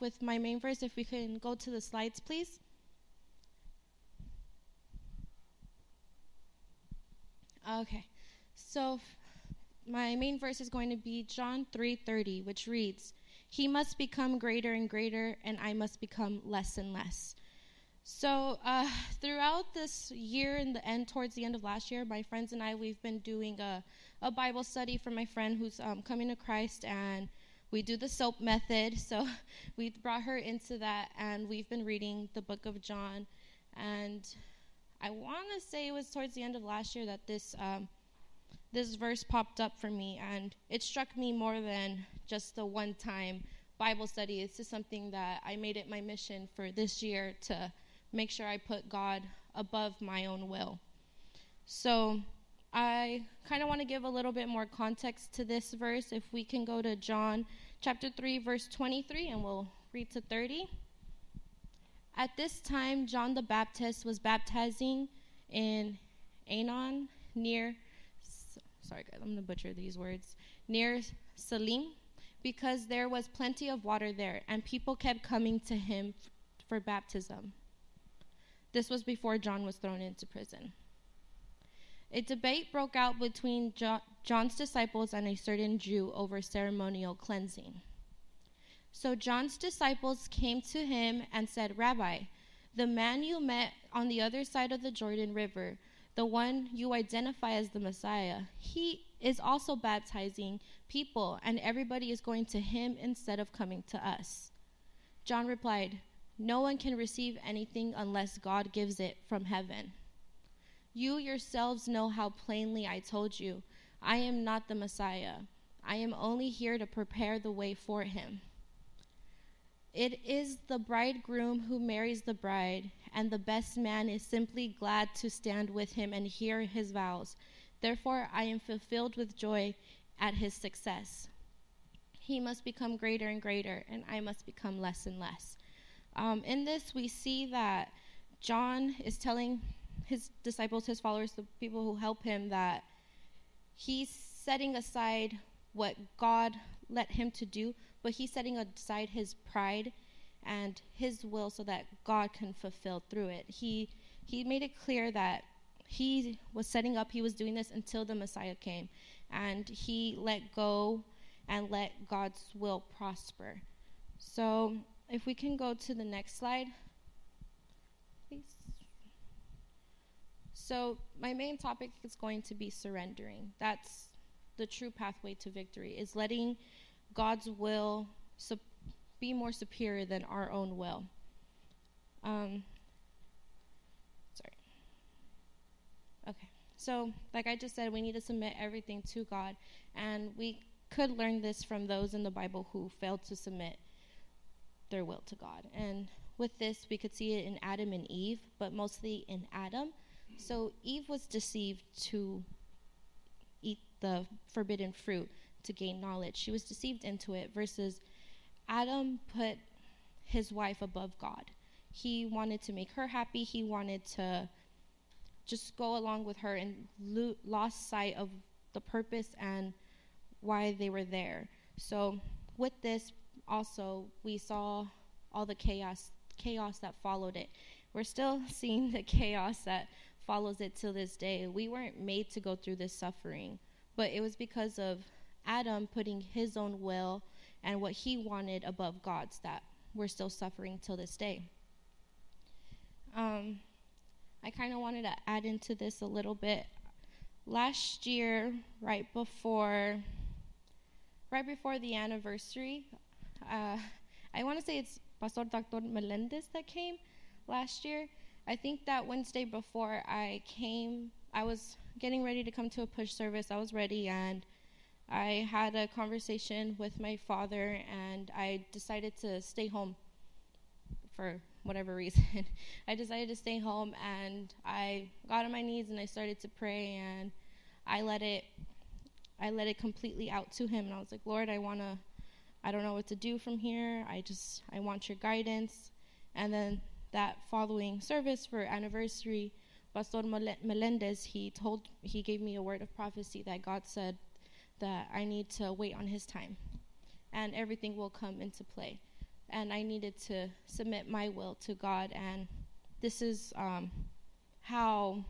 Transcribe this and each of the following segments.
with my main verse. If we can go to the slides, please. Okay, so my main verse is going to be John 3:30, which reads, "He must become greater and greater, and I must become less and less." So uh, throughout this year and the end, towards the end of last year, my friends and I we've been doing a, a Bible study for my friend who's um, coming to Christ, and we do the soap method. So we brought her into that, and we've been reading the book of John. And I want to say it was towards the end of last year that this um, this verse popped up for me, and it struck me more than just the one time Bible study. It's just something that I made it my mission for this year to make sure I put God above my own will. So I kind of want to give a little bit more context to this verse. If we can go to John chapter 3, verse 23, and we'll read to 30. At this time, John the Baptist was baptizing in Aenon near, sorry guys, I'm going to butcher these words, near Salim, because there was plenty of water there, and people kept coming to him for baptism. This was before John was thrown into prison. A debate broke out between jo- John's disciples and a certain Jew over ceremonial cleansing. So John's disciples came to him and said, Rabbi, the man you met on the other side of the Jordan River, the one you identify as the Messiah, he is also baptizing people, and everybody is going to him instead of coming to us. John replied, No one can receive anything unless God gives it from heaven. You yourselves know how plainly I told you, I am not the Messiah. I am only here to prepare the way for him. It is the bridegroom who marries the bride, and the best man is simply glad to stand with him and hear his vows. Therefore, I am fulfilled with joy at his success. He must become greater and greater, and I must become less and less. Um, in this, we see that John is telling his disciples, his followers, the people who help him, that he's setting aside what God let him to do, but he's setting aside his pride and his will so that God can fulfill through it. He he made it clear that he was setting up, he was doing this until the Messiah came, and he let go and let God's will prosper. So, if we can go to the next slide, please. So, my main topic is going to be surrendering. That's the true pathway to victory is letting God's will be more superior than our own will. Um, sorry. Okay. So, like I just said, we need to submit everything to God, and we could learn this from those in the Bible who failed to submit their will to God. And with this, we could see it in Adam and Eve, but mostly in Adam. So, Eve was deceived to eat the forbidden fruit to gain knowledge. She was deceived into it, versus Adam put his wife above God. He wanted to make her happy, he wanted to just go along with her and lo- lost sight of the purpose and why they were there. So, with this, also, we saw all the chaos chaos that followed it. We're still seeing the chaos that follows it till this day. We weren't made to go through this suffering, but it was because of Adam putting his own will and what he wanted above God's that we're still suffering till this day. Um, I kind of wanted to add into this a little bit. Last year, right before, right before the anniversary, uh, I want to say it's Pastor Dr. Melendez that came last year. I think that Wednesday before I came, I was getting ready to come to a push service. I was ready, and I had a conversation with my father, and I decided to stay home for whatever reason. I decided to stay home, and I got on my knees and I started to pray, and I let it, I let it completely out to Him, and I was like, Lord, I wanna, I don't know what to do from here. I just, I want Your guidance. And then that following service for anniversary, Pastor Melendez, he told, he gave me a word of prophecy that God said that I need to wait on His time, and everything will come into play. and I needed to submit my will to God. And this is um, how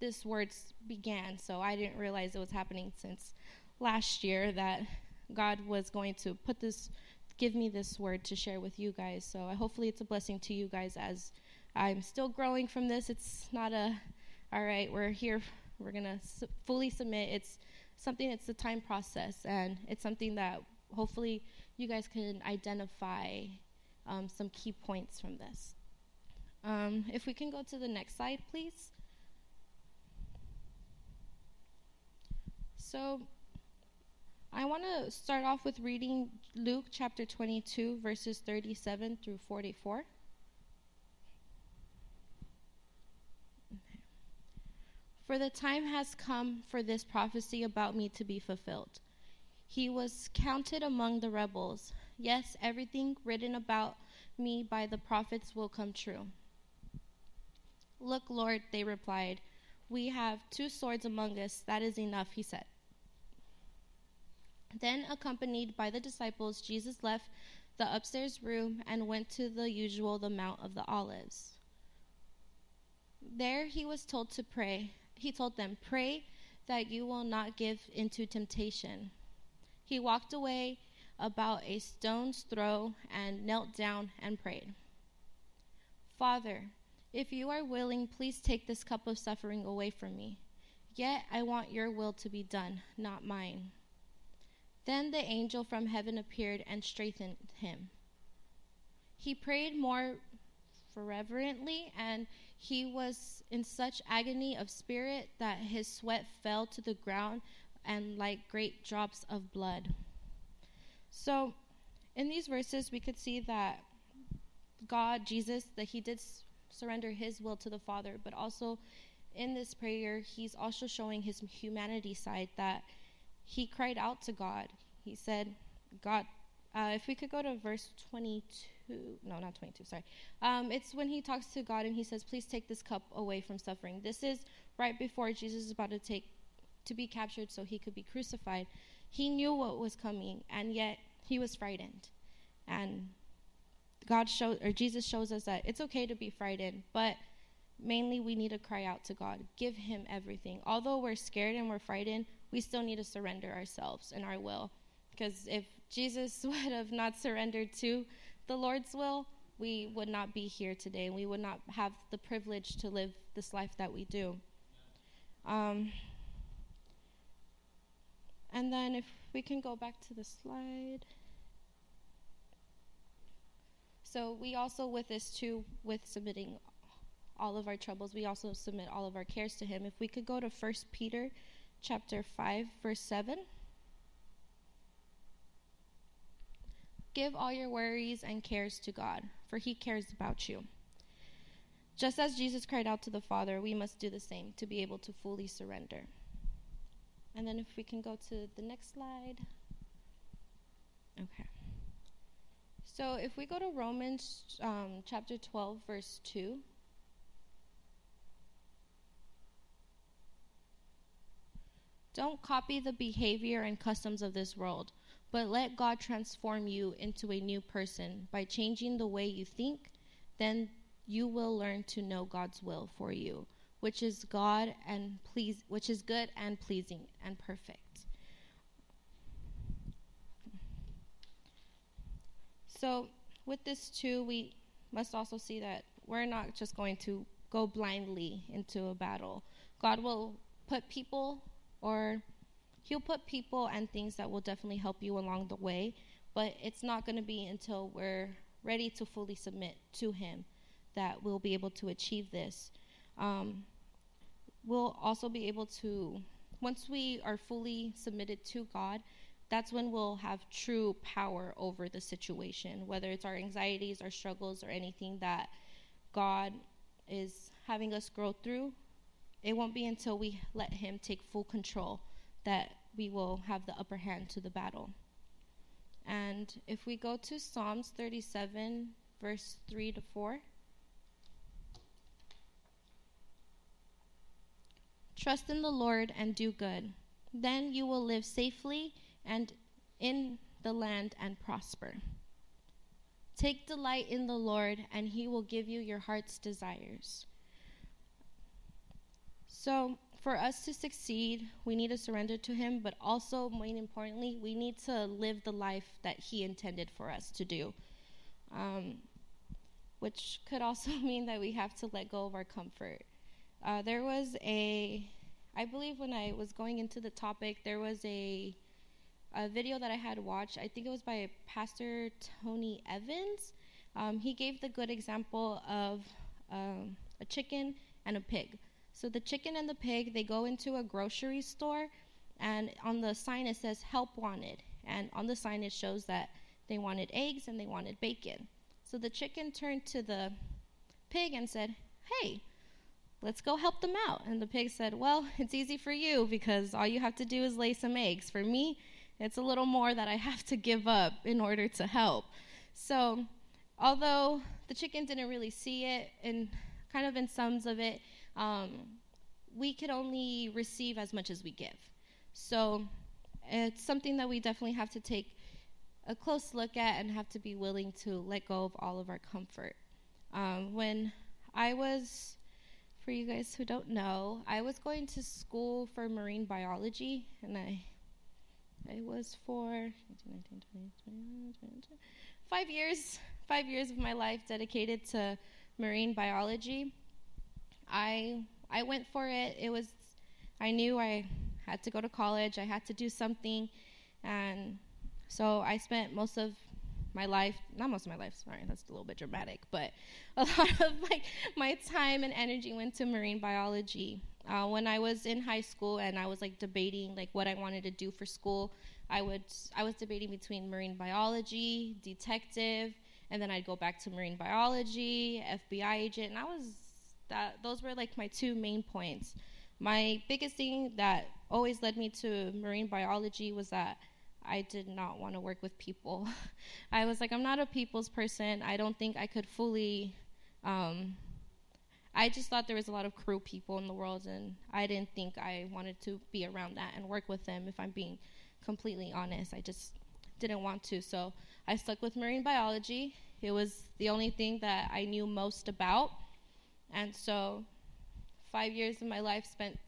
this words began. So I didn't realize it was happening since last year that God was going to put this, give me this word to share with you guys. So I, hopefully it's a blessing to you guys as I'm still growing from this. It's not a, all right, we're here, we're going to su- fully submit. It's something, it's a time process, and it's something that hopefully you guys can identify um, some key points from this. Um, if we can go to the next slide, please. So, I want to start off with reading Luke chapter 22, verses 37 through 44. For the time has come for this prophecy about me to be fulfilled. He was counted among the rebels. Yes, everything written about me by the prophets will come true. Look, Lord, they replied. We have two swords among us. That is enough, he said. Then, accompanied by the disciples, Jesus left the upstairs room and went to the usual, the Mount of the Olives. There he was told to pray. He told them, Pray that you will not give into temptation. He walked away about a stone's throw and knelt down and prayed. Father, if you are willing, please take this cup of suffering away from me. Yet I want your will to be done, not mine. Then the angel from heaven appeared and strengthened him. He prayed more fervently, and he was in such agony of spirit that his sweat fell to the ground and like great drops of blood. So, in these verses, we could see that God, Jesus, that he did surrender his will to the Father, but also in this prayer, he's also showing his humanity side that he cried out to God. He said, God, uh, if we could go to verse 22, no, not 22, sorry. Um, it's when he talks to God and he says, Please take this cup away from suffering. This is right before Jesus is about to take, to be captured so he could be crucified. He knew what was coming, and yet he was frightened. And God shows, or Jesus shows us that it's okay to be frightened, but mainly we need to cry out to God, give Him everything. Although we're scared and we're frightened, we still need to surrender ourselves and our will. Because if Jesus would have not surrendered to the Lord's will, we would not be here today. And we would not have the privilege to live this life that we do. Um, and then if we can go back to the slide. So we also with this too, with submitting all of our troubles, we also submit all of our cares to him. If we could go to First Peter chapter 5 verse 7. Give all your worries and cares to God, for he cares about you. Just as Jesus cried out to the Father, we must do the same to be able to fully surrender. And then if we can go to the next slide. Okay. So if we go to Romans um, chapter 12, verse 2. Don't copy the behavior and customs of this world, but let God transform you into a new person by changing the way you think. Then you will learn to know God's will for you, which is God and please, which is good and pleasing and perfect. So, with this too, we must also see that we're not just going to go blindly into a battle. God will put people, or He'll put people and things that will definitely help you along the way, but it's not going to be until we're ready to fully submit to Him that we'll be able to achieve this. Um, we'll also be able to, once we are fully submitted to God, that's when we'll have true power over the situation, whether it's our anxieties, our struggles, or anything that God is having us grow through. It won't be until we let Him take full control that we will have the upper hand to the battle. And if we go to Psalms 37, verse 3 to 4. Trust in the Lord and do good. Then you will live safely and in the land and prosper. Take delight in the Lord, and he will give you your heart's desires. So, for us to succeed, we need to surrender to him, but also, more importantly, we need to live the life that he intended for us to do. Um, which could also mean that we have to let go of our comfort. Uh, there was a, I believe when I was going into the topic, there was a, a video that I had watched. I think it was by Pastor Tony Evans. Um, he gave the good example of um, a chicken and a pig. So the chicken and the pig, they go into a grocery store, and on the sign it says "Help Wanted," and on the sign it shows that they wanted eggs and they wanted bacon. So the chicken turned to the pig and said, Hey, let's go help them out. And the pig said, Well, it's easy for you because all you have to do is lay some eggs. For me, it's a little more that I have to give up in order to help. So, although the chicken didn't really see it, and kind of in sums of it, um, we could only receive as much as we give. So, it's something that we definitely have to take a close look at and have to be willing to let go of all of our comfort. Um, when I was, for you guys who don't know, I was going to school for marine biology, and I, I was for 19, 19, 20, 20, five years, five years of my life dedicated to marine biology. I I went for it. It was, I knew I had to go to college. I had to do something, and so I spent most of my life, not most of my life, sorry, that's a little bit dramatic, but a lot of like my time and energy went to marine biology. Uh, when I was in high school and I was like debating like what I wanted to do for school, I would I was debating between marine biology, detective, and then I'd go back to marine biology, FBI agent, and I was that those were like my two main points. My biggest thing that always led me to marine biology was that I did not want to work with people. I was like, I'm not a people's person. I don't think I could fully. Um, I just thought there was a lot of cruel people in the world, and I didn't think I wanted to be around that and work with them. If I'm being completely honest, I just didn't want to. So I stuck with marine biology. It was the only thing that I knew most about, and so five years of my life spent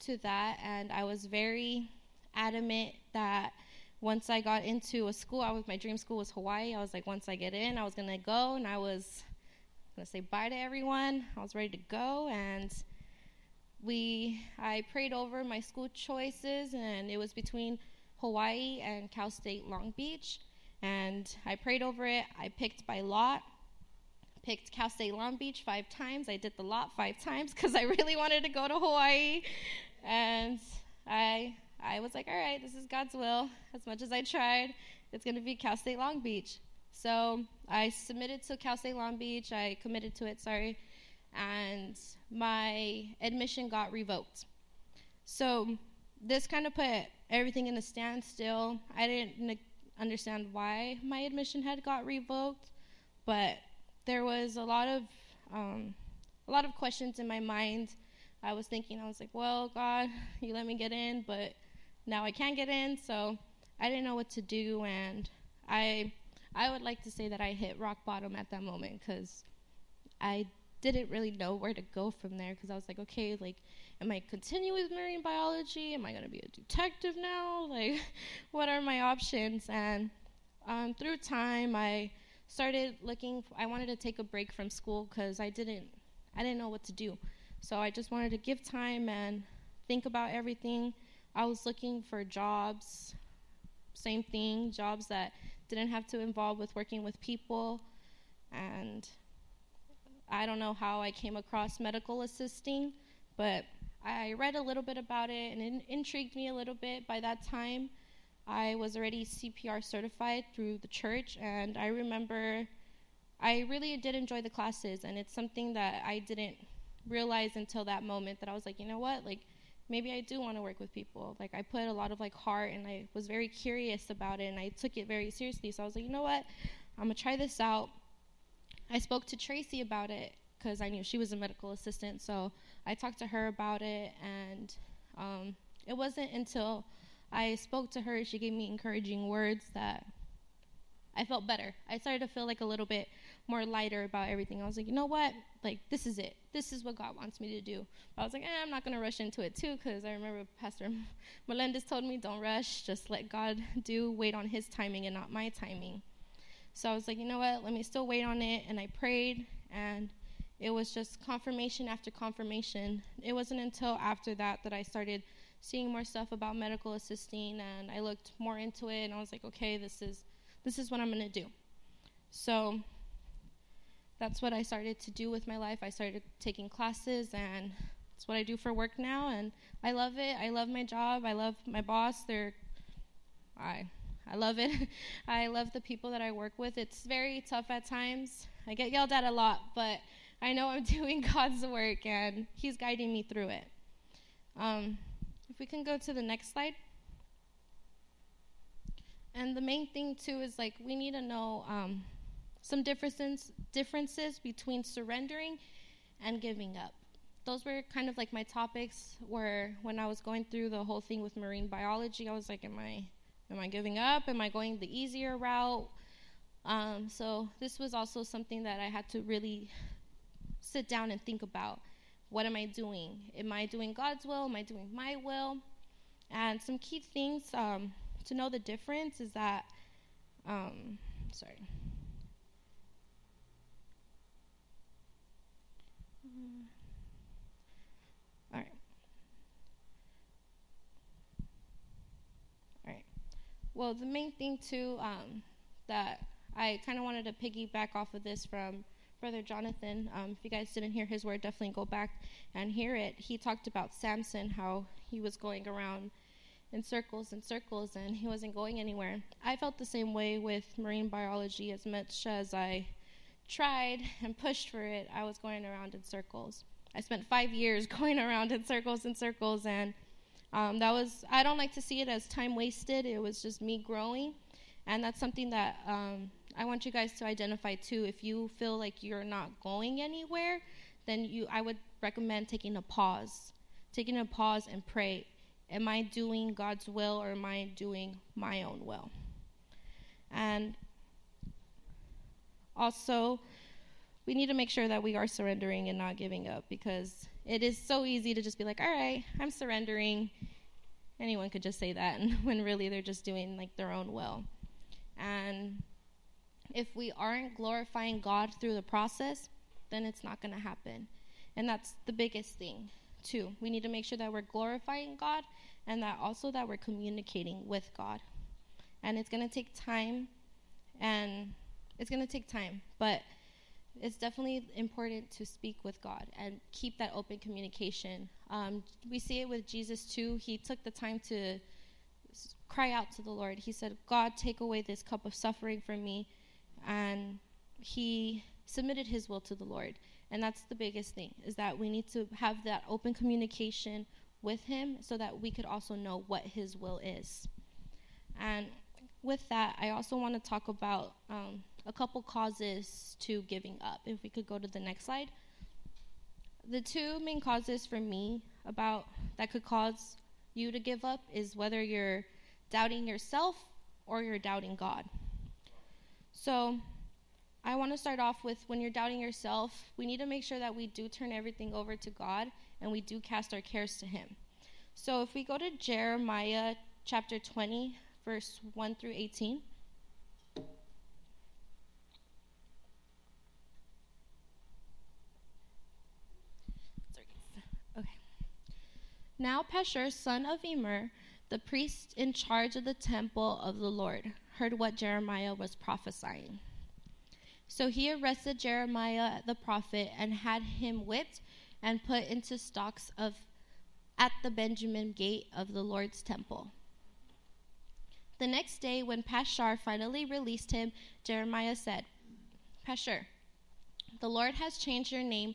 to that, and I was very adamant that once I got into a school, I was my dream school was Hawaii. I was like, once I get in, I was gonna go, and I was gonna say bye to everyone. I was ready to go, and we I prayed over my school choices, and it was between Hawaii and Cal State Long Beach, and I prayed over it. I picked by lot. Picked Cal State Long Beach five times. I did the lot five times because I really wanted to go to Hawaii, and I I was like, all right, this is God's will. As much as I tried, it's going to be Cal State Long Beach. So I submitted to Cal State Long Beach. I committed to it, sorry. And my admission got revoked. So this kind of put everything in a standstill. I didn't understand why my admission had got revoked, but there was a lot of um, a lot of questions in my mind. I was thinking, I was like, well, God, you let me get in, but now I can't get in, so I didn't know what to do, and I I would like to say that I hit rock bottom at that moment because I didn't really know where to go from there because I was like, okay, like, am I continue with marine biology? Am I gonna be a detective now? Like, what are my options? And um, through time, I started looking. I wanted to take a break from school because I didn't I didn't know what to do. So I just wanted to give time and think about everything I was looking for jobs, same thing, jobs that didn't have to involve with working with people. And I don't know how I came across medical assisting, but I read a little bit about it and it intrigued me a little bit. By that time, I was already CPR certified through the church, and I remember I really did enjoy the classes, and it's something that I didn't realize until that moment that I was like, you know what, like maybe I do want to work with people. Like I put a lot of like heart and I was very curious about it and I took it very seriously. So I was like, you know what? I'm gonna try this out. I spoke to Tracy about it because I knew she was a medical assistant. So I talked to her about it and um, it wasn't until I spoke to her, she gave me encouraging words that I felt better. I started to feel like a little bit more lighter about everything. I was like, you know what? Like, this is it. This is what God wants me to do. But I was like, eh, I'm not going to rush into it too, because I remember Pastor Melendez told me, don't rush. Just let God do. Wait on his timing and not my timing. So I was like, you know what? Let me still wait on it. And I prayed, and it was just confirmation after confirmation. It wasn't until after that that I started seeing more stuff about medical assisting, and I looked more into it, and I was like, okay, this is this is what I'm to do. So that's what I started to do with my life. I started taking classes, and it's what I do for work now, and I love it. I love my job. I love my boss. They're, I, I love it. I love the people that I work with. It's very tough at times. I get yelled at a lot, but I know I'm doing God's work, and He's guiding me through it. Um, if we can go to the next slide. And the main thing too is like we need to know um, some differences differences between surrendering and giving up. Those were kind of like my topics. Where when I was going through the whole thing with marine biology, I was like, "Am I, am I giving up? Am I going the easier route?" Um, so this was also something that I had to really sit down and think about. What am I doing? Am I doing God's will? Am I doing my will? And some key things um, to know the difference is that, um, sorry. All right. All right. Well, the main thing too um, that I kind of wanted to piggyback off of this from Brother Jonathan. Um, if you guys didn't hear his word, definitely go back and hear it. He talked about Samson, how he was going around in circles and circles and he wasn't going anywhere. I felt the same way with marine biology as much as I tried and pushed for it, I was going around in circles. I spent five years going around in circles and circles, and um, that was, I don't like to see it as time wasted. It was just me growing. And that's something that um, I want you guys to identify too. If you feel like you're not going anywhere, then you, I would recommend taking a pause. Taking a pause and pray. Am I doing God's will or am I doing my own will? And also, we need to make sure that we are surrendering and not giving up because it is so easy to just be like, all right, I'm surrendering. Anyone could just say that, and when really they're just doing like their own will. And if we aren't glorifying God through the process, then it's not going to happen. And that's the biggest thing, too. We need to make sure that we're glorifying God and that also that we're communicating with God. And it's going to take time and it's going to take time, but it's definitely important to speak with God and keep that open communication. Um, we see it with Jesus too. He took the time to cry out to the Lord. He said, God, take away this cup of suffering from me. And he submitted his will to the Lord. And that's the biggest thing, is that we need to have that open communication with him so that we could also know what his will is. And with that, I also want to talk about um, a couple causes to giving up. If we could go to the next slide. The two main causes for me about that could cause you to give up is whether you're doubting yourself or you're doubting God. So, I want to start off with when you're doubting yourself, we need to make sure that we do turn everything over to God and we do cast our cares to Him. So, if we go to Jeremiah chapter 20, verse 1 through 18. Now Pashur, son of Emer, the priest in charge of the temple of the Lord, heard what Jeremiah was prophesying. So he arrested Jeremiah the prophet and had him whipped and put into stocks of at the Benjamin gate of the Lord's temple. The next day, when Pashur finally released him, Jeremiah said, Pashur, the Lord has changed your name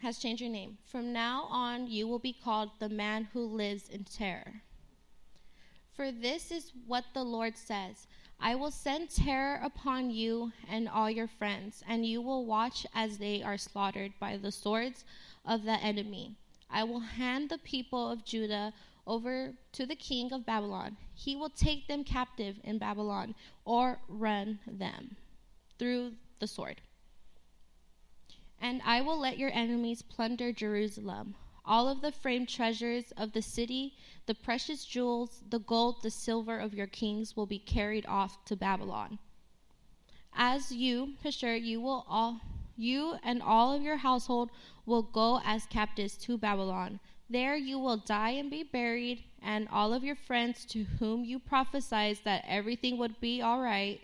has changed your name. From now on, you will be called the man who lives in terror. For this is what the Lord says I will send terror upon you and all your friends, and you will watch as they are slaughtered by the swords of the enemy. I will hand the people of Judah over to the king of Babylon. He will take them captive in Babylon or run them through the sword. And I will let your enemies plunder Jerusalem. All of the framed treasures of the city, the precious jewels, the gold, the silver of your kings will be carried off to Babylon. As you, Pashur, you will all you and all of your household will go as captives to Babylon. There you will die and be buried, and all of your friends to whom you prophesied that everything would be all right.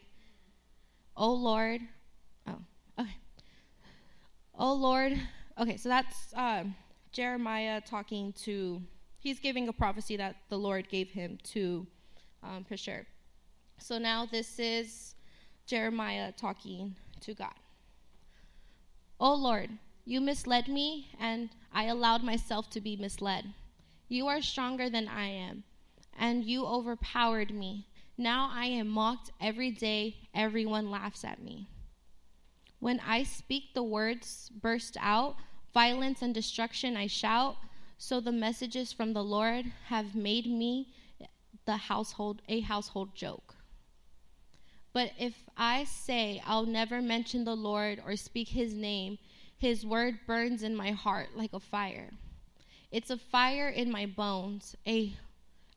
O Lord, oh, okay. O Lord, okay, so that's uh, Jeremiah talking to, he's giving a prophecy that the Lord gave him to um, Pashur. So now this is Jeremiah talking to God. O Lord, you misled me, and I allowed myself to be misled. You are stronger than I am, and you overpowered me. Now I am mocked every day, everyone laughs at me. When I speak, the words burst out, violence and destruction I shout. So the messages from the Lord have made me the household a household joke. But if I say I'll never mention the Lord or speak his name, his word burns in my heart like a fire. It's a fire in my bones. A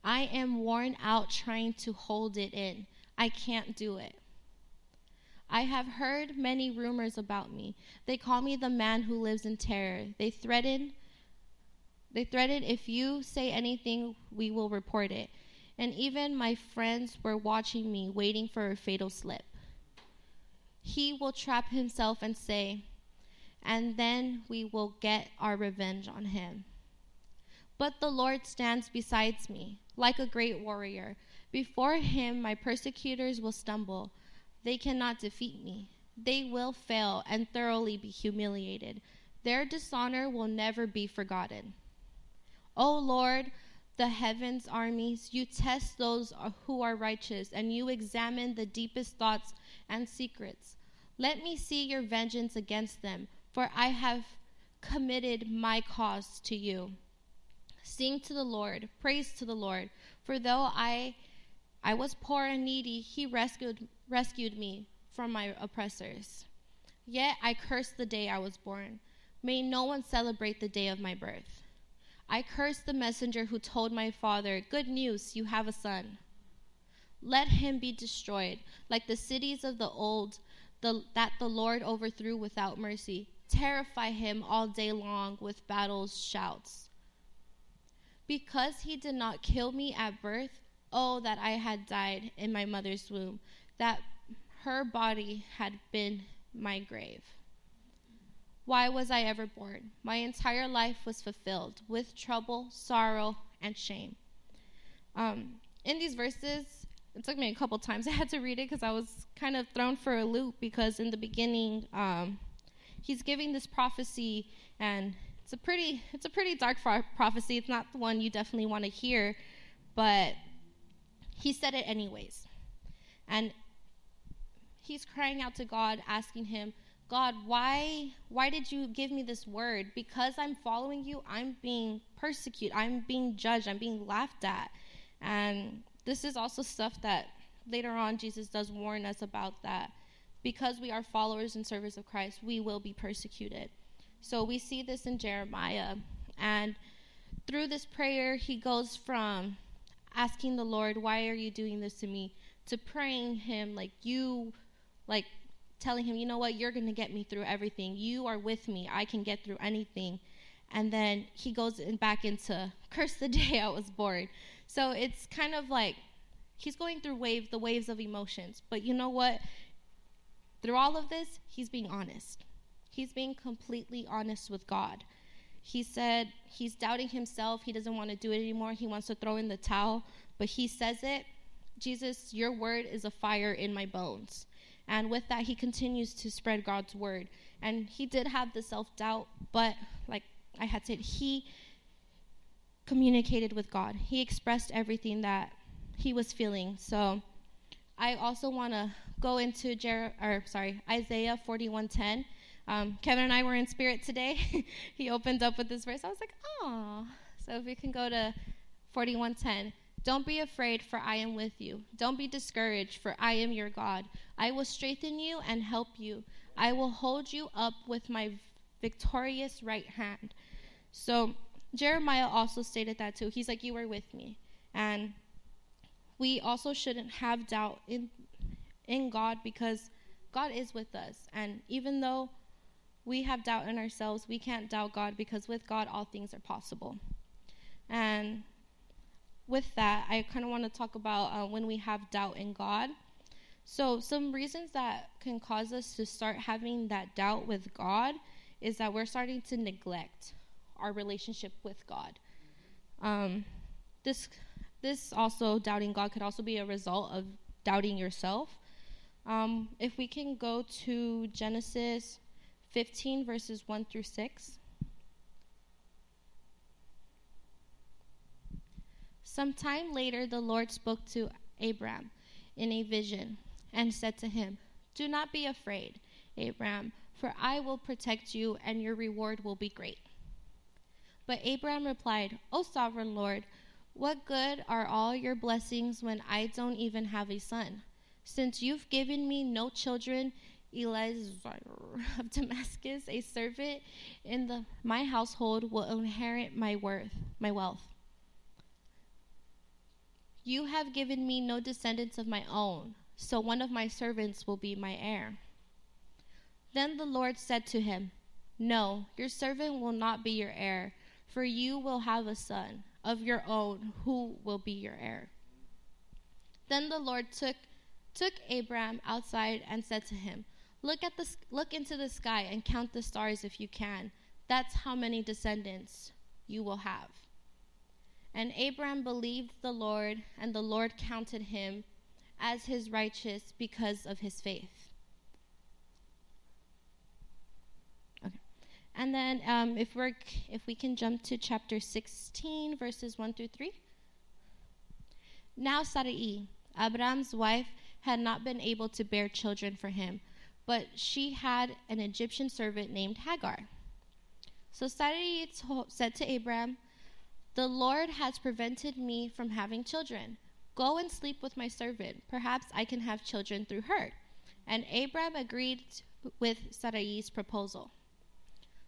I am worn out trying to hold it in. I can't do it. I have heard many rumors about me. They call me the man who lives in terror. They threaten they threaten if you say anything, we will report it. And even my friends were watching me, waiting for a fatal slip. He will trap himself and say, and then we will get our revenge on him. But the Lord stands beside me, like a great warrior. Before him, my persecutors will stumble. They cannot defeat me. They will fail and thoroughly be humiliated. Their dishonor will never be forgotten. O Lord, the heavens' armies, you test those who are righteous, and you examine the deepest thoughts and secrets. Let me see your vengeance against them for I have committed my cause to you. Sing to the Lord, praise to the Lord, for though I I was poor and needy, he rescued rescued me from my oppressors. Yet I curse the day I was born. May no one celebrate the day of my birth. I curse the messenger who told my father, Good news, you have a son. Let him be destroyed, like the cities of the old the, that the Lord overthrew without mercy terrify him all day long with battles shouts. Because he did not kill me at birth, oh, that I had died in my mother's womb, that her body had been my grave. Why was I ever born? My entire life was fulfilled with trouble, sorrow, and shame. Um, in these verses, it took me a couple times. I had to read it because I was kind of thrown for a loop because in the beginning, um, he's giving this prophecy, and it's a pretty it's a pretty dark prophecy. It's not the one you definitely want to hear, but he said it anyways, and he's crying out to God, asking him, God, why why did you give me this word? Because I'm following you, I'm being persecuted, I'm being judged, I'm being laughed at. And this is also stuff that later on Jesus does warn us about that because we are followers and servants of Christ, we will be persecuted. So we see this in Jeremiah. And through this prayer, he goes from asking the Lord, Why are you doing this to me? to praying him, like, you, like, telling him, You know what? You're going to get me through everything. You are with me. I can get through anything. And then he goes in, back into, Curse the day I was born. So it's kind of like he's going through waves, the waves of emotions. But you know what? Through all of this, he's being honest. He's being completely honest with God. He said he's doubting himself. He doesn't want to do it anymore. He wants to throw in the towel, but he says it Jesus, your word is a fire in my bones. And with that, he continues to spread God's word. And he did have the self doubt, but like I had said, he communicated with God. He expressed everything that he was feeling. So I also want to go into Jer- or sorry Isaiah 41:10. Um, Kevin and I were in spirit today. he opened up with this verse. I was like, oh. So if we can go to 41:10 Don't be afraid for I am with you. Don't be discouraged for I am your God. I will strengthen you and help you. I will hold you up with my victorious right hand. So Jeremiah also stated that too. He's like you were with me. And we also shouldn't have doubt in in God because God is with us. And even though we have doubt in ourselves, we can't doubt God because with God all things are possible. And with that, I kind of want to talk about uh, when we have doubt in God. So, some reasons that can cause us to start having that doubt with God is that we're starting to neglect our relationship with God. Um, this, this also doubting God could also be a result of doubting yourself. Um, if we can go to Genesis 15, verses 1 through 6. Some time later, the Lord spoke to Abram in a vision and said to him, Do not be afraid, Abram, for I will protect you, and your reward will be great. But Abram replied, O sovereign Lord, what good are all your blessings when I don't even have a son? Since you've given me no children, Eliezer of Damascus, a servant in the, my household, will inherit my worth, my wealth. You have given me no descendants of my own, so one of my servants will be my heir. Then the Lord said to him, No, your servant will not be your heir, for you will have a son of your own who will be your heir. Then the Lord took took Abram outside and said to him, Look at the look into the sky and count the stars if you can. That's how many descendants you will have. And Abram believed the Lord, and the Lord counted him as his righteous because of his faith. Okay. And then um, if we're if we can jump to chapter 16 verses 1 through 3. Now Sarai, Abram's wife, had not been able to bear children for him but she had an Egyptian servant named Hagar. So Sarai said to Abram, The Lord has prevented me from having children. Go and sleep with my servant. Perhaps I can have children through her. And Abram agreed with Sarai's proposal.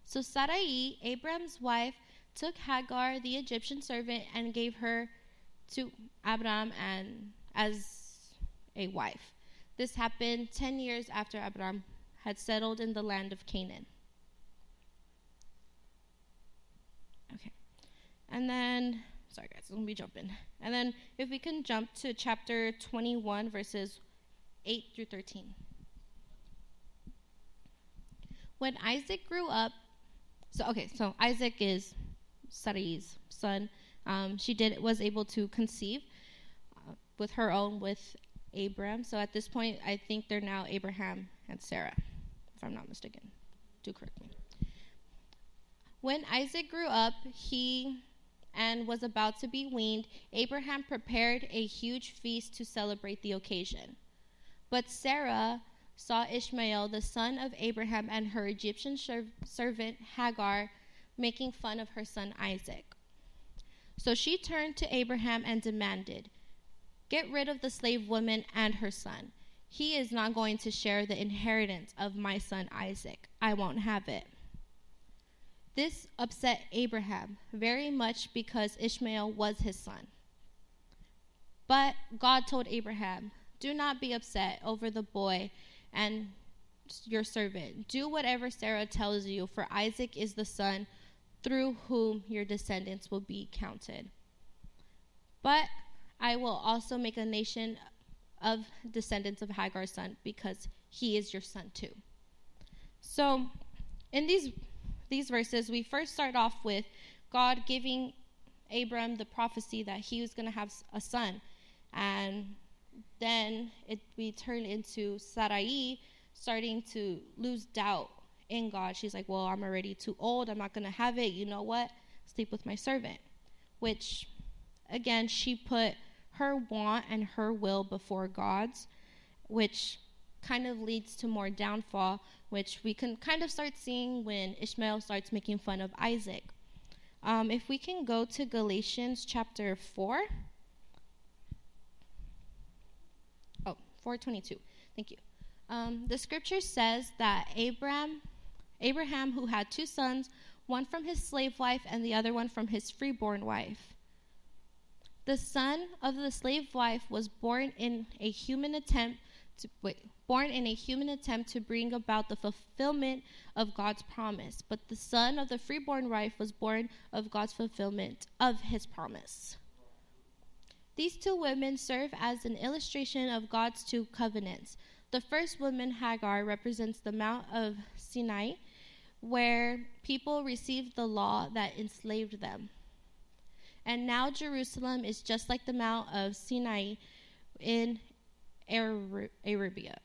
So Sarai, Abram's wife, took Hagar, the Egyptian servant, and gave her to Abram and as a wife. This happened 10 years after Abram had settled in the land of Canaan. Okay. And then, sorry guys, let me jump in. And then, if we can jump to chapter 21, verses 8 through 13. When Isaac grew up, so okay, so Isaac is Sarai's son. Um, she did was able to conceive uh, with her own with Abram. So at this point, I think they're now Abraham and Sarah, if I'm not mistaken. Do correct me. When Isaac grew up, he and was about to be weaned, Abraham prepared a huge feast to celebrate the occasion. But Sarah saw Ishmael, the son of Abraham, and her Egyptian servant Hagar making fun of her son Isaac. So she turned to Abraham and demanded, Get rid of the slave woman and her son. He is not going to share the inheritance of my son Isaac. I won't have it. This upset Abraham very much because Ishmael was his son. But God told Abraham, Do not be upset over the boy and your servant. Do whatever Sarah tells you, for Isaac is the son through whom your descendants will be counted. But I will also make a nation of descendants of Hagar's son because he is your son too. So, in these these verses, we first start off with God giving Abram the prophecy that he was going to have a son, and then it we turn into Sarai starting to lose doubt in God. She's like, "Well, I'm already too old. I'm not going to have it. You know what? Sleep with my servant," which again she put her want and her will before God's, which kind of leads to more downfall, which we can kind of start seeing when Ishmael starts making fun of Isaac. Um, if we can go to Galatians chapter 4. Oh, 422. Thank you. Um, the scripture says that Abraham, Abraham, who had two sons, one from his slave wife and the other one from his freeborn wife. The son of the slave wife was born in a human attempt to wait, born in a human attempt to bring about the fulfillment of God's promise, but the son of the freeborn wife was born of God's fulfillment of his promise. These two women serve as an illustration of God's two covenants. The first woman, Hagar, represents the Mount of Sinai, where people received the law that enslaved them. And now Jerusalem is just like the Mount of Sinai in Arabia.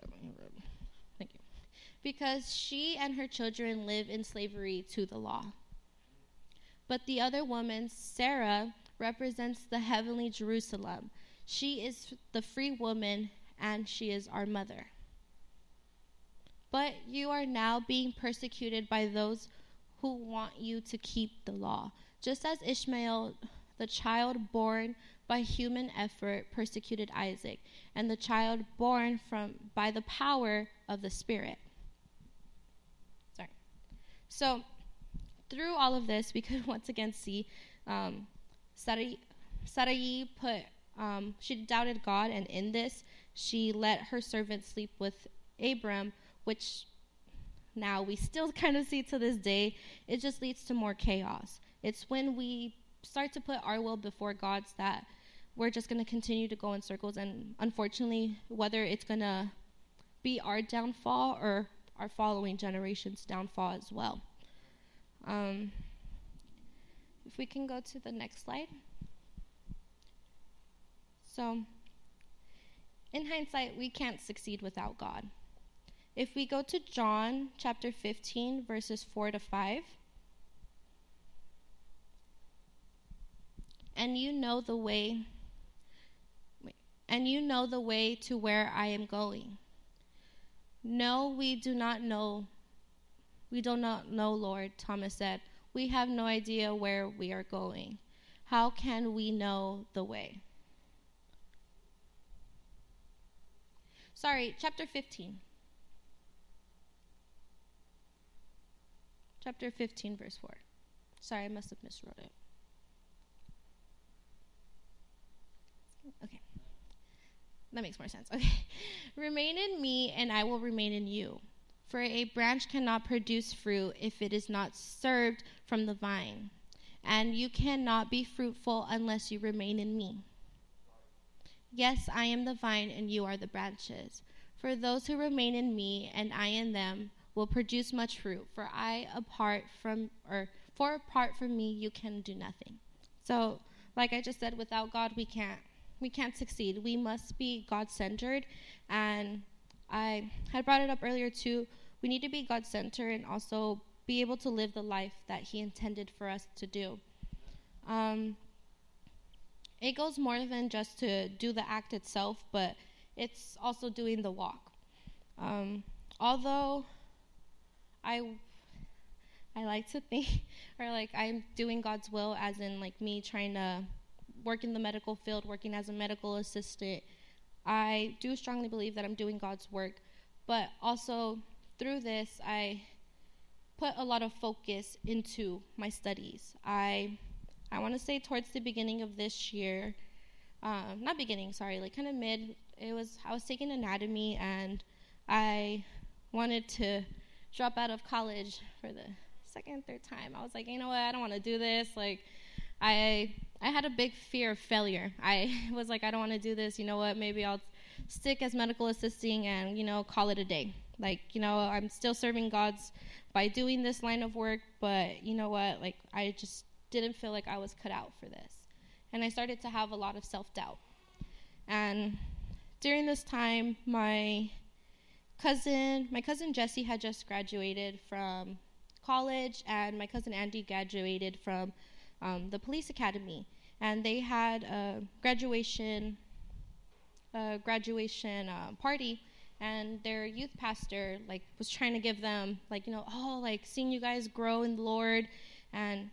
Thank you. Because she and her children live in slavery to the law. But the other woman, Sarah, represents the heavenly Jerusalem. She is the free woman and she is our mother. But you are now being persecuted by those who want you to keep the law, just as Ishmael, the child born by human effort, persecuted Isaac, and the child born from by the power of the Spirit. Sorry. So, through all of this, we could once again see um, Sarai, Sarai put um, she doubted God, and in this, she let her servant sleep with Abram, which now we still kind of see to this day. It just leads to more chaos. It's when we start to put our will before God's that we're just going to continue to go in circles. And unfortunately, whether it's going to be our downfall or our following generation's downfall as well. Um, if we can go to the next slide. So, in hindsight, we can't succeed without God. If we go to John chapter 15, verses 4 to 5, and you know the way and you know the way to where I am going. No, we do not know. We do not know, Lord, Thomas said. We have no idea where we are going. How can we know the way? Sorry, chapter 15. Chapter 15, verse 4. Sorry, I must have miswrote it. Okay. That makes more sense. Okay. remain in me, and I will remain in you. For a branch cannot produce fruit if it is not served from the vine. And you cannot be fruitful unless you remain in me. Yes, I am the vine, and you are the branches. For those who remain in me, and I in them, will produce much fruit. For I, apart from, or for apart from me, you can do nothing. So, like I just said, without God, we can't we can't succeed. We must be God centered. And I had brought it up earlier too. We need to be God centered and also be able to live the life that He intended for us to do. Um, it goes more than just to do the act itself, but it's also doing the walk. Um, although I I like to think, or like I'm doing God's will, as in like me trying to work in the medical field, working as a medical assistant, I do strongly believe that I'm doing God's work. But also through this, I put a lot of focus into my studies. I I want to say towards the beginning of this year, um, not beginning, sorry, like kind of mid. It was I was taking anatomy and I wanted to drop out of college for the second, third time. I was like, you know what, I don't want to do this. Like, I I had a big fear of failure. I was like, I don't want to do this. You know what? Maybe I'll stick as medical assisting and, you know, call it a day. Like, you know, I'm still serving God's by doing this line of work, but you know what? Like, I just didn't feel like I was cut out for this. And I started to have a lot of self doubt. And during this time, my cousin, my cousin Jesse had just graduated from college, and my cousin Andy graduated from um, the police academy, and they had a graduation a graduation uh, party, and their youth pastor like was trying to give them like you know oh like seeing you guys grow in the Lord, and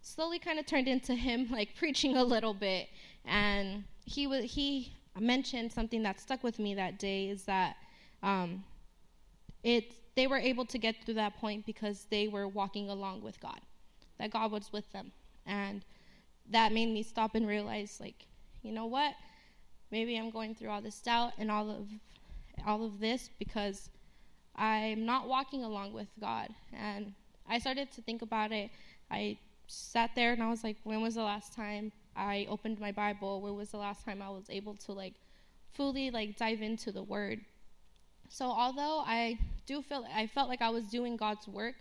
slowly kind of turned into him like preaching a little bit. And he was he mentioned something that stuck with me that day is that um, it they were able to get through that point because they were walking along with God, that God was with them, and that made me stop and realize like, you know what, maybe I'm going through all this doubt and all of all of this because I'm not walking along with God, and I started to think about it. I sat there and I was like, when was the last time I opened my Bible? When was the last time I was able to like fully like dive into the Word? So although I do feel I felt like I was doing God's work,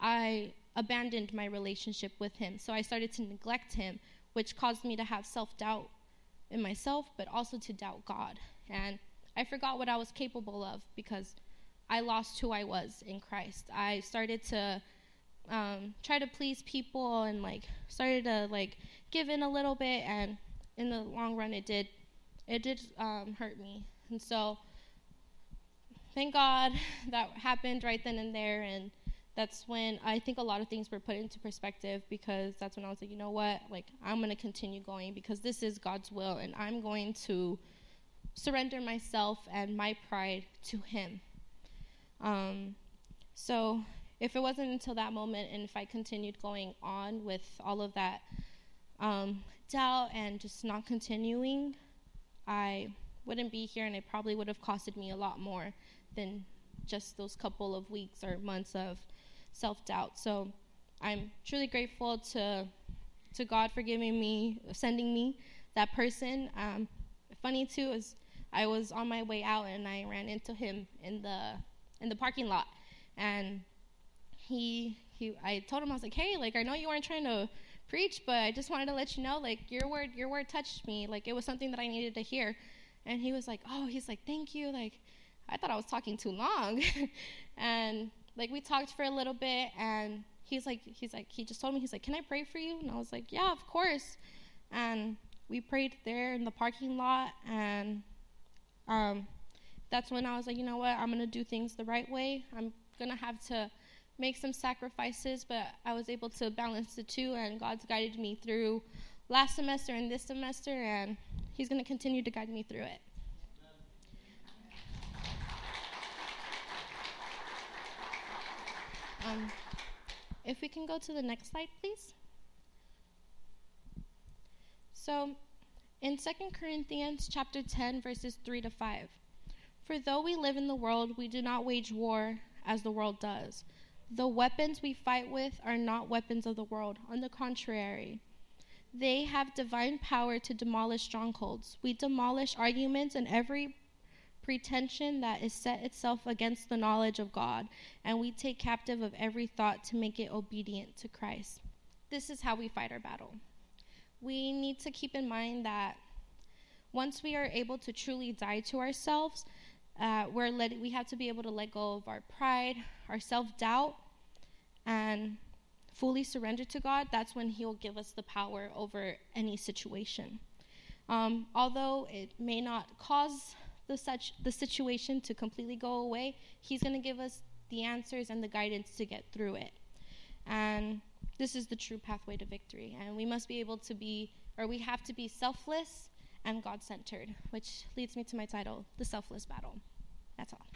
I abandoned my relationship with Him. So I started to neglect Him, which caused me to have self doubt in myself, but also to doubt God. And I forgot what I was capable of because I lost who I was in Christ. I started to um, try to please people and like started to like give in a little bit, and in the long run, it did it did um, hurt me. And so, thank God that happened right then and there, and that's when I think a lot of things were put into perspective because that's when I was like, you know what, like I'm gonna continue going because this is God's will, and I'm going to surrender myself and my pride to Him. Um, so if it wasn't until that moment and if I continued going on with all of that um, doubt and just not continuing, I wouldn't be here and it probably would have costed me a lot more than just those couple of weeks or months of self doubt. So I'm truly grateful to to God for giving me, sending me that person. Um, funny too is I was on my way out and I ran into him in the in the parking lot, and he he I told him I was like, hey, like I know you weren't trying to preach, but I just wanted to let you know, like your word your word touched me, like it was something that I needed to hear, and he was like, oh, he's like, thank you, like I thought I was talking too long, and like we talked for a little bit, and he's like he's like he just told me he's like, can I pray for you? And I was like, yeah, of course, and we prayed there in the parking lot, and um, that's when I was like, you know what, I'm gonna do things the right way. I'm gonna have to make some sacrifices, but I was able to balance the two, and God's guided me through last semester and this semester, and He's gonna continue to guide me through it. Um, if we can go to the next slide, please. So, in 2 Corinthians chapter 10 verses 3 to 5. For though we live in the world, we do not wage war as the world does. The weapons we fight with are not weapons of the world. On the contrary, they have divine power to demolish strongholds. We demolish arguments and every pretension that is set itself against the knowledge of God, and we take captive of every thought to make it obedient to Christ. This is how we fight our battle. We need to keep in mind that once we are able to truly die to ourselves, uh, we're let, we have to be able to let go of our pride, our self doubt, and fully surrender to God. That's when He'll give us the power over any situation. Um, although it may not cause the such the situation to completely go away, He's going to give us the answers and the guidance to get through it. And this is the true pathway to victory. And we must be able to be, or we have to be selfless and God centered, which leads me to my title, The Selfless Battle. That's all.